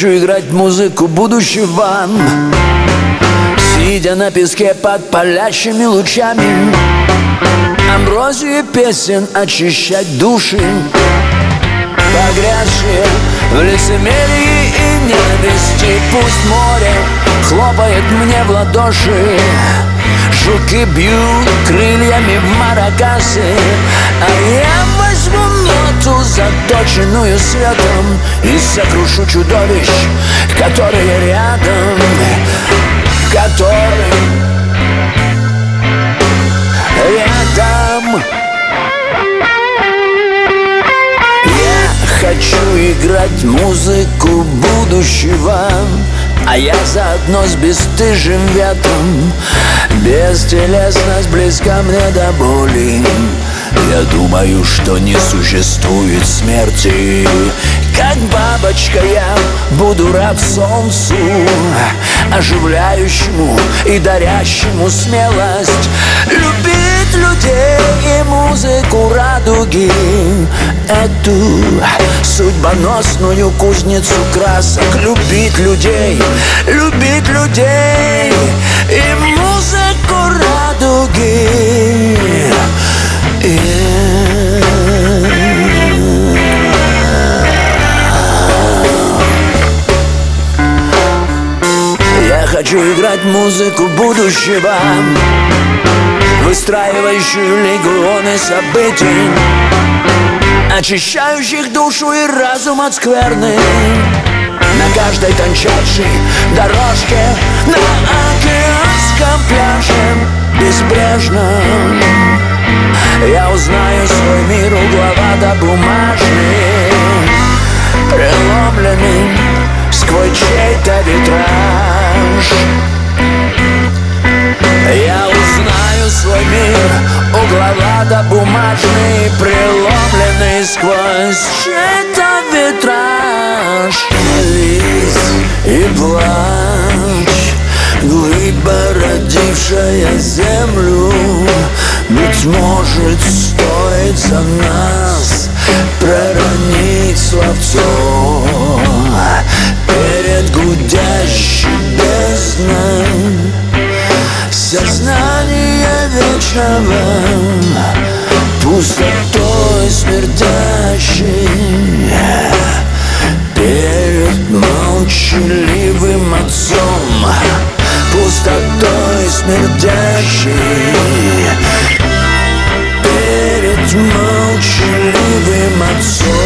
хочу играть музыку будущего Сидя на песке под палящими лучами. Амброзии песен очищать души Погрязшие в лицемерии и ненависти. Пусть море хлопает мне в ладоши Жуки бьют крыльями в маракасы. А я заточенную светом И сокрушу чудовищ, которые рядом Которые рядом. Я хочу играть музыку будущего а я заодно с бесстыжим ветром Бестелесность близка мне до боли Я думаю, что не существует смерти. Как бабочка я буду раб солнцу Оживляющему и дарящему смелость. Любить людей и музыку радуги Эту судьбоносную кузницу красок. Любить людей, любить людей И музыку хочу играть музыку будущего. Выстраивающую легионы событий. Очищающих душу и разум от скверны. На каждой тончайшей дорожке На океанском пляже безбрежном Я узнаю свой мир угловато-бумажный Преломленный Я узнаю свой мир. Угловато-бумажный Преломленный сквозь чей-то витраж. Виз и плач Глыба, родившая землю. Быть может, стоит за нас Проронить словцо. Перед гудящей вечного Пустотой смердящей Перед молчаливым отцом Пустотой смердящей Перед молчаливым отцом.